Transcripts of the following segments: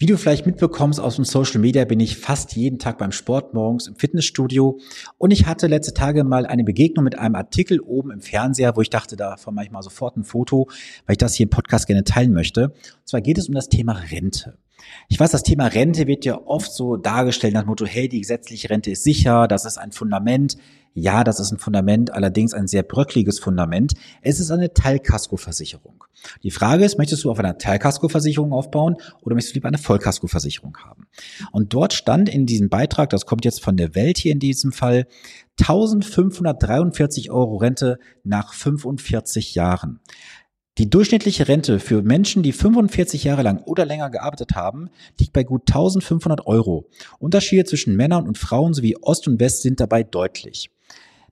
Wie du vielleicht mitbekommst aus dem Social Media, bin ich fast jeden Tag beim Sport morgens im Fitnessstudio und ich hatte letzte Tage mal eine Begegnung mit einem Artikel oben im Fernseher, wo ich dachte, davon mache ich mal sofort ein Foto, weil ich das hier im Podcast gerne teilen möchte. Und zwar geht es um das Thema Rente. Ich weiß, das Thema Rente wird ja oft so dargestellt nach dem Motto, hey, die gesetzliche Rente ist sicher, das ist ein Fundament. Ja, das ist ein Fundament, allerdings ein sehr bröckliges Fundament. Es ist eine Teilkaskoversicherung. Die Frage ist, möchtest du auf einer Teilkaskoversicherung aufbauen oder möchtest du lieber eine Vollkaskoversicherung haben? Und dort stand in diesem Beitrag, das kommt jetzt von der Welt hier in diesem Fall, 1543 Euro Rente nach 45 Jahren. Die durchschnittliche Rente für Menschen, die 45 Jahre lang oder länger gearbeitet haben, liegt bei gut 1500 Euro. Unterschiede zwischen Männern und Frauen sowie Ost und West sind dabei deutlich.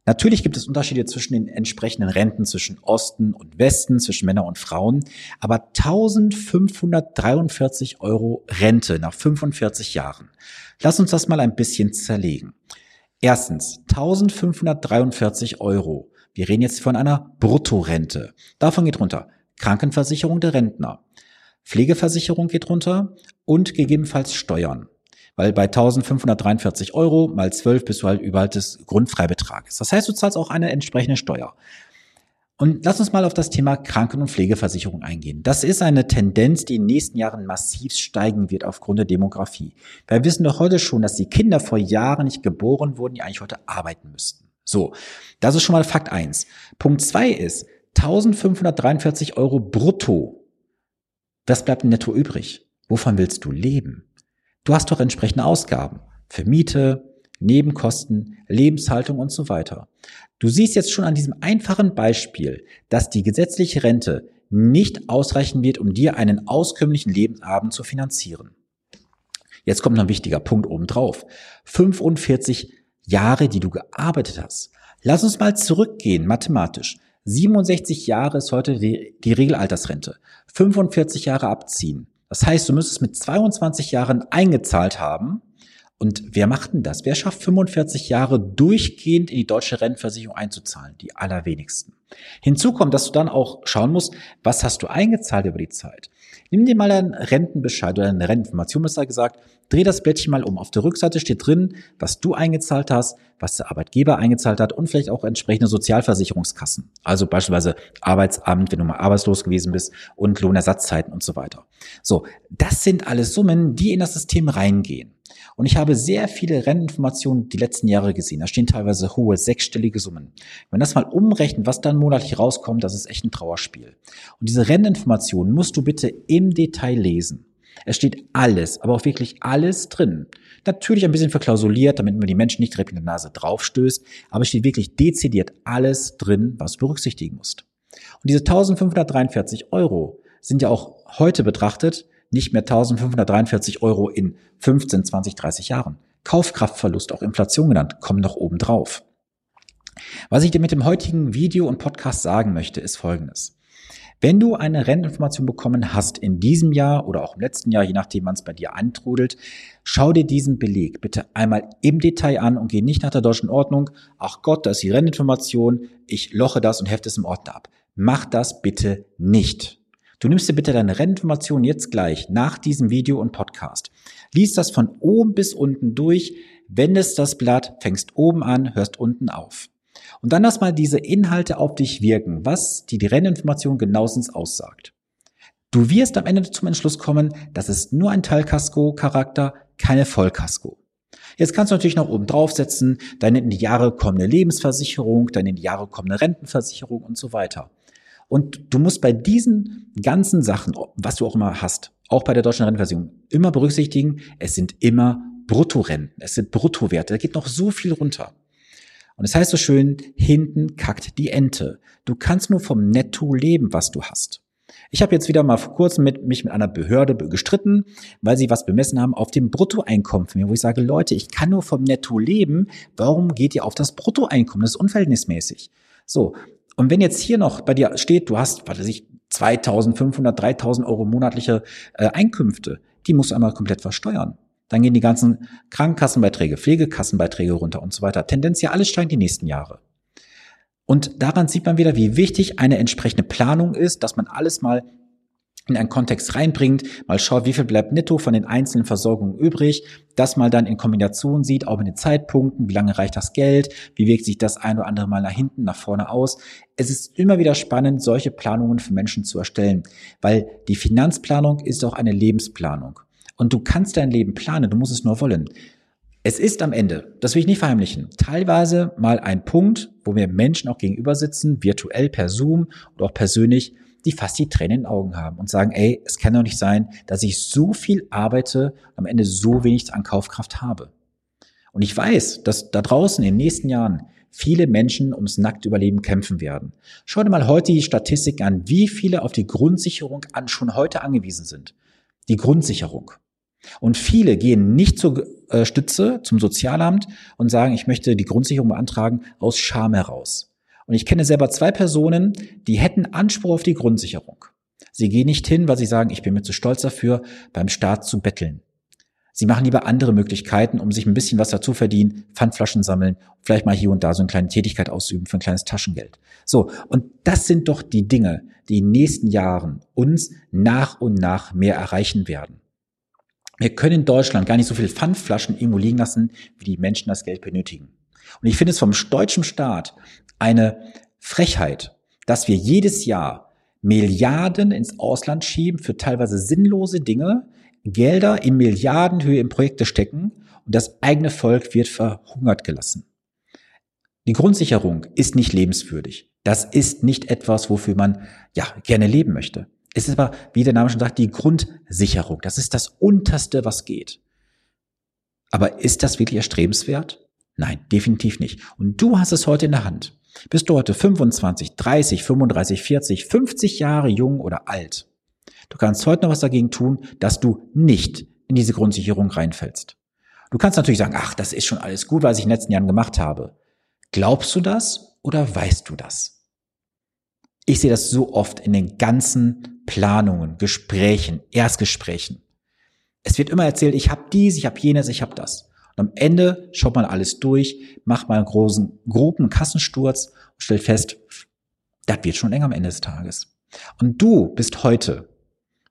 Natürlich gibt es Unterschiede zwischen den entsprechenden Renten zwischen Osten und Westen, zwischen Männern und Frauen, aber 1543 Euro Rente nach 45 Jahren. Lass uns das mal ein bisschen zerlegen. Erstens, 1543 Euro. Wir reden jetzt von einer Bruttorente. Davon geht runter Krankenversicherung der Rentner. Pflegeversicherung geht runter und gegebenenfalls Steuern. Weil bei 1543 Euro mal 12 bist du halt überall des Grundfreibetrages. Das heißt, du zahlst auch eine entsprechende Steuer. Und lass uns mal auf das Thema Kranken- und Pflegeversicherung eingehen. Das ist eine Tendenz, die in den nächsten Jahren massiv steigen wird aufgrund der Demografie. Wir wissen doch heute schon, dass die Kinder vor Jahren nicht geboren wurden, die eigentlich heute arbeiten müssten. So, das ist schon mal Fakt eins. Punkt zwei ist, 1543 Euro brutto. Was bleibt netto übrig? Wovon willst du leben? Du hast doch entsprechende Ausgaben für Miete, Nebenkosten, Lebenshaltung und so weiter. Du siehst jetzt schon an diesem einfachen Beispiel, dass die gesetzliche Rente nicht ausreichen wird, um dir einen auskömmlichen Lebensabend zu finanzieren. Jetzt kommt noch ein wichtiger Punkt obendrauf. 45 Jahre, die du gearbeitet hast. Lass uns mal zurückgehen, mathematisch. 67 Jahre ist heute die, die Regelaltersrente. 45 Jahre abziehen. Das heißt, du müsstest mit 22 Jahren eingezahlt haben. Und wer macht denn das? Wer schafft 45 Jahre durchgehend in die deutsche Rentenversicherung einzuzahlen? Die allerwenigsten. Hinzu kommt, dass du dann auch schauen musst, was hast du eingezahlt über die Zeit. Nimm dir mal einen Rentenbescheid oder eine Renteninformation, besser gesagt, dreh das Blättchen mal um. Auf der Rückseite steht drin, was du eingezahlt hast, was der Arbeitgeber eingezahlt hat und vielleicht auch entsprechende Sozialversicherungskassen. Also beispielsweise Arbeitsamt, wenn du mal arbeitslos gewesen bist und Lohnersatzzeiten und so weiter. So, das sind alles Summen, die in das System reingehen. Und ich habe sehr viele Renninformationen die letzten Jahre gesehen. Da stehen teilweise hohe sechsstellige Summen. Wenn das mal umrechnet, was dann monatlich rauskommt, das ist echt ein Trauerspiel. Und diese Renninformationen musst du bitte im Detail lesen. Es steht alles, aber auch wirklich alles drin. Natürlich ein bisschen verklausuliert, damit man die Menschen nicht direkt mit der Nase draufstößt, aber es steht wirklich dezidiert alles drin, was du berücksichtigen musst. Und diese 1543 Euro sind ja auch heute betrachtet nicht mehr 1543 Euro in 15, 20, 30 Jahren. Kaufkraftverlust, auch Inflation genannt, kommen noch oben drauf. Was ich dir mit dem heutigen Video und Podcast sagen möchte, ist folgendes. Wenn du eine Renteninformation bekommen hast in diesem Jahr oder auch im letzten Jahr, je nachdem wann es bei dir antrudelt, schau dir diesen Beleg bitte einmal im Detail an und geh nicht nach der deutschen Ordnung. Ach Gott, da ist die Renteninformation, ich loche das und hefte es im Ordner ab. Mach das bitte nicht. Du nimmst dir bitte deine Rentinformation jetzt gleich nach diesem Video und Podcast. Lies das von oben bis unten durch, wendest das Blatt, fängst oben an, hörst unten auf. Und dann lass mal diese Inhalte auf dich wirken, was die, die Renninformation genauestens aussagt. Du wirst am Ende zum Entschluss kommen, das ist nur ein Teilkasko-Charakter, keine Vollkasko. Jetzt kannst du natürlich noch oben draufsetzen, deine in die Jahre kommende Lebensversicherung, deine in die Jahre kommende Rentenversicherung und so weiter. Und du musst bei diesen ganzen Sachen, was du auch immer hast, auch bei der deutschen Rentenversicherung, immer berücksichtigen, es sind immer Bruttorenten, es sind Bruttowerte, da geht noch so viel runter. Und es das heißt so schön, hinten kackt die Ente. Du kannst nur vom Netto leben, was du hast. Ich habe jetzt wieder mal vor kurzem mit, mich mit einer Behörde gestritten, weil sie was bemessen haben auf dem Bruttoeinkommen von mir, wo ich sage, Leute, ich kann nur vom Netto leben. Warum geht ihr auf das Bruttoeinkommen? Das ist unverhältnismäßig. So, und wenn jetzt hier noch bei dir steht, du hast, was weiß ich, 2500, 3000 Euro monatliche äh, Einkünfte, die musst du einmal komplett versteuern. Dann gehen die ganzen Krankenkassenbeiträge, Pflegekassenbeiträge runter und so weiter. Tendenz ja alles steigt die nächsten Jahre. Und daran sieht man wieder, wie wichtig eine entsprechende Planung ist, dass man alles mal in einen Kontext reinbringt, mal schaut, wie viel bleibt netto von den einzelnen Versorgungen übrig, das mal dann in Kombination sieht, auch mit den Zeitpunkten, wie lange reicht das Geld, wie wirkt sich das ein oder andere Mal nach hinten, nach vorne aus. Es ist immer wieder spannend, solche Planungen für Menschen zu erstellen, weil die Finanzplanung ist auch eine Lebensplanung. Und du kannst dein Leben planen, du musst es nur wollen. Es ist am Ende, das will ich nicht verheimlichen, teilweise mal ein Punkt, wo wir Menschen auch gegenüber sitzen, virtuell per Zoom oder auch persönlich, die fast die Tränen in den Augen haben und sagen, ey, es kann doch nicht sein, dass ich so viel arbeite und am Ende so wenig an Kaufkraft habe. Und ich weiß, dass da draußen in den nächsten Jahren viele Menschen ums nackte Überleben kämpfen werden. Schau dir mal heute die Statistik an, wie viele auf die Grundsicherung an schon heute angewiesen sind. Die Grundsicherung. Und viele gehen nicht zur äh, Stütze, zum Sozialamt und sagen, ich möchte die Grundsicherung beantragen aus Scham heraus. Und ich kenne selber zwei Personen, die hätten Anspruch auf die Grundsicherung. Sie gehen nicht hin, weil sie sagen, ich bin mir zu stolz dafür, beim Staat zu betteln. Sie machen lieber andere Möglichkeiten, um sich ein bisschen was dazu verdienen, Pfandflaschen sammeln, vielleicht mal hier und da so eine kleine Tätigkeit ausüben für ein kleines Taschengeld. So, und das sind doch die Dinge, die in den nächsten Jahren uns nach und nach mehr erreichen werden. Wir können in Deutschland gar nicht so viel Pfandflaschen irgendwo liegen lassen, wie die Menschen das Geld benötigen. Und ich finde es vom deutschen Staat eine Frechheit, dass wir jedes Jahr Milliarden ins Ausland schieben für teilweise sinnlose Dinge, Gelder in Milliardenhöhe in Projekte stecken und das eigene Volk wird verhungert gelassen. Die Grundsicherung ist nicht lebenswürdig. Das ist nicht etwas, wofür man ja gerne leben möchte. Es ist aber, wie der Name schon sagt, die Grundsicherung. Das ist das Unterste, was geht. Aber ist das wirklich erstrebenswert? Nein, definitiv nicht. Und du hast es heute in der Hand. Bist du heute 25, 30, 35, 40, 50 Jahre jung oder alt? Du kannst heute noch was dagegen tun, dass du nicht in diese Grundsicherung reinfällst. Du kannst natürlich sagen, ach, das ist schon alles gut, was ich in den letzten Jahren gemacht habe. Glaubst du das oder weißt du das? Ich sehe das so oft in den ganzen Planungen, Gesprächen, Erstgesprächen. Es wird immer erzählt, ich habe dies, ich habe jenes, ich habe das. Und am Ende schaut man alles durch, macht mal einen großen, groben Kassensturz und stellt fest, das wird schon eng am Ende des Tages. Und du bist heute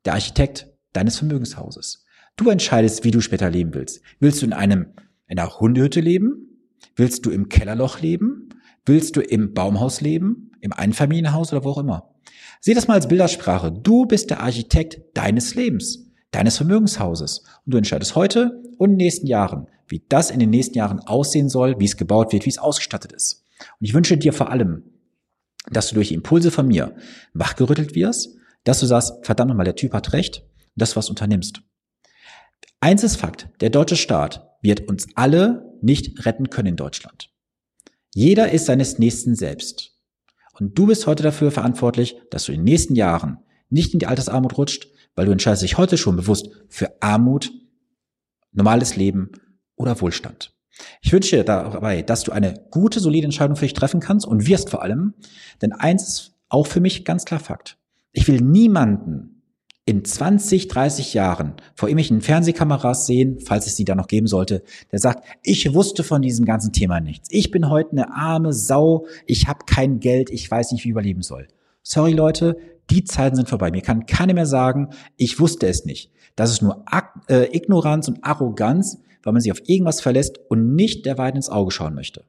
der Architekt deines Vermögenshauses. Du entscheidest, wie du später leben willst. Willst du in einem, in einer Hundehütte leben? Willst du im Kellerloch leben? Willst du im Baumhaus leben? Im Einfamilienhaus oder wo auch immer? Sieh das mal als Bildersprache. Du bist der Architekt deines Lebens, deines Vermögenshauses. Und du entscheidest heute und in den nächsten Jahren, wie das in den nächsten Jahren aussehen soll, wie es gebaut wird, wie es ausgestattet ist. Und ich wünsche dir vor allem, dass du durch Impulse von mir wachgerüttelt wirst, dass du sagst, verdammt nochmal, der Typ hat recht, dass du was unternimmst. Eins ist Fakt, der deutsche Staat wird uns alle nicht retten können in Deutschland. Jeder ist seines Nächsten selbst. Und du bist heute dafür verantwortlich, dass du in den nächsten Jahren nicht in die Altersarmut rutscht, weil du entscheidest dich heute schon bewusst für Armut, normales Leben oder Wohlstand. Ich wünsche dir dabei, dass du eine gute, solide Entscheidung für dich treffen kannst und wirst vor allem, denn eins ist auch für mich ganz klar Fakt. Ich will niemanden in 20, 30 Jahren vor irgendwelchen Fernsehkameras sehen, falls es sie da noch geben sollte, der sagt, ich wusste von diesem ganzen Thema nichts. Ich bin heute eine arme Sau, ich habe kein Geld, ich weiß nicht, wie ich überleben soll. Sorry Leute, die Zeiten sind vorbei. Mir kann keiner mehr sagen, ich wusste es nicht. Das ist nur äh, Ignoranz und Arroganz, weil man sich auf irgendwas verlässt und nicht der Wahrheit ins Auge schauen möchte.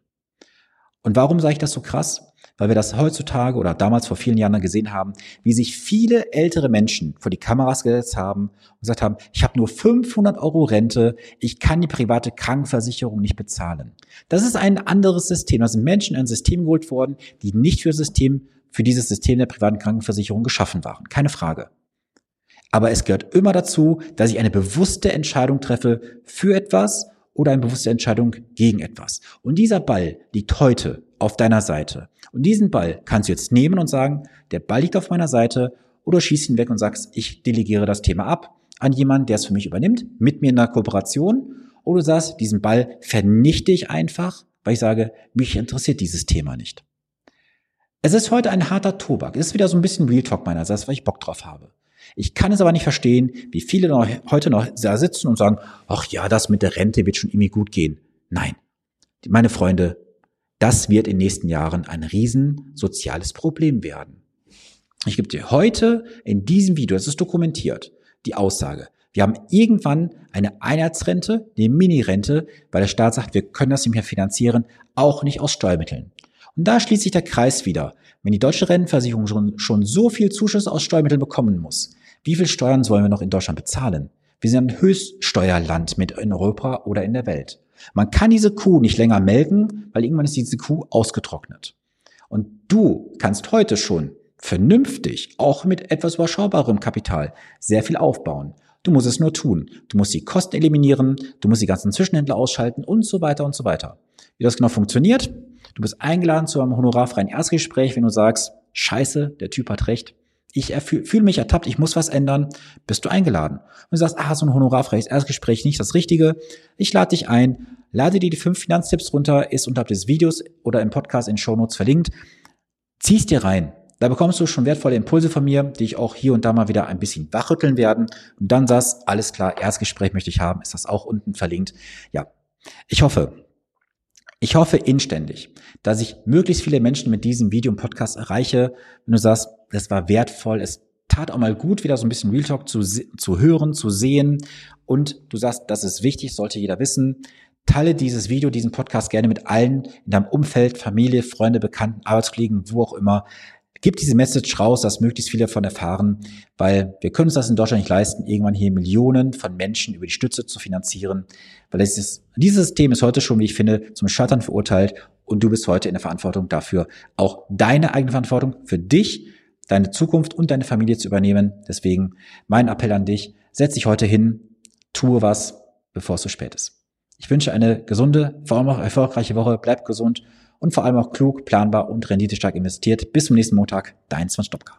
Und warum sage ich das so krass? weil wir das heutzutage oder damals vor vielen Jahren gesehen haben, wie sich viele ältere Menschen vor die Kameras gesetzt haben und gesagt haben, ich habe nur 500 Euro Rente, ich kann die private Krankenversicherung nicht bezahlen. Das ist ein anderes System. Da sind Menschen in ein System geholt worden, die nicht für System, für dieses System der privaten Krankenversicherung geschaffen waren. Keine Frage. Aber es gehört immer dazu, dass ich eine bewusste Entscheidung treffe für etwas oder eine bewusste Entscheidung gegen etwas. Und dieser Ball liegt heute auf deiner Seite. Und diesen Ball kannst du jetzt nehmen und sagen, der Ball liegt auf meiner Seite oder schießt ihn weg und sagst, ich delegiere das Thema ab an jemanden, der es für mich übernimmt, mit mir in der Kooperation. Oder du sagst, diesen Ball vernichte ich einfach, weil ich sage, mich interessiert dieses Thema nicht. Es ist heute ein harter Tobak. Es ist wieder so ein bisschen Real Talk meinerseits, weil ich Bock drauf habe. Ich kann es aber nicht verstehen, wie viele noch, heute noch da sitzen und sagen, ach ja, das mit der Rente wird schon irgendwie gut gehen. Nein. Meine Freunde, das wird in den nächsten Jahren ein riesen soziales Problem werden. Ich gebe dir heute in diesem Video, das ist dokumentiert, die Aussage. Wir haben irgendwann eine Einheitsrente, eine Mini-Rente, weil der Staat sagt, wir können das nicht mehr finanzieren, auch nicht aus Steuermitteln. Und da schließt sich der Kreis wieder. Wenn die deutsche Rentenversicherung schon, schon so viel Zuschuss aus Steuermitteln bekommen muss, wie viel Steuern sollen wir noch in Deutschland bezahlen? Wir sind ein Höchststeuerland mit in Europa oder in der Welt. Man kann diese Kuh nicht länger melken, weil irgendwann ist diese Kuh ausgetrocknet. Und du kannst heute schon vernünftig, auch mit etwas überschaubarem Kapital, sehr viel aufbauen. Du musst es nur tun. Du musst die Kosten eliminieren, du musst die ganzen Zwischenhändler ausschalten und so weiter und so weiter. Wie das genau funktioniert, du bist eingeladen zu einem honorarfreien Erstgespräch, wenn du sagst, scheiße, der Typ hat recht, ich fühle mich ertappt, ich muss was ändern, bist du eingeladen. Und du sagst, ah, so ein honorarfreies Erstgespräch nicht das Richtige. Ich lade dich ein, lade dir die fünf Finanztipps runter, ist unterhalb des Videos oder im Podcast in Show Notes verlinkt. Zieh's dir rein. Da bekommst du schon wertvolle Impulse von mir, die ich auch hier und da mal wieder ein bisschen wachrütteln werden. Und dann sagst, alles klar, Erstgespräch möchte ich haben, ist das auch unten verlinkt. Ja, ich hoffe, ich hoffe inständig, dass ich möglichst viele Menschen mit diesem Video und Podcast erreiche. Wenn du sagst, das war wertvoll, es tat auch mal gut, wieder so ein bisschen Real Talk zu, zu hören, zu sehen. Und du sagst, das ist wichtig, sollte jeder wissen. Teile dieses Video, diesen Podcast gerne mit allen in deinem Umfeld, Familie, Freunde, Bekannten, Arbeitskollegen, wo auch immer. Gib diese Message raus, dass möglichst viele davon erfahren, weil wir können uns das in Deutschland nicht leisten, irgendwann hier Millionen von Menschen über die Stütze zu finanzieren, weil dieses, dieses System ist heute schon, wie ich finde, zum Scheitern verurteilt und du bist heute in der Verantwortung dafür, auch deine eigene Verantwortung für dich, deine Zukunft und deine Familie zu übernehmen. Deswegen mein Appell an dich, setz dich heute hin, tue was, bevor es zu spät ist. Ich wünsche eine gesunde, vor allem auch erfolgreiche Woche, bleib gesund und vor allem auch klug, planbar und renditestark investiert. Bis zum nächsten Montag, dein Sven Stopka.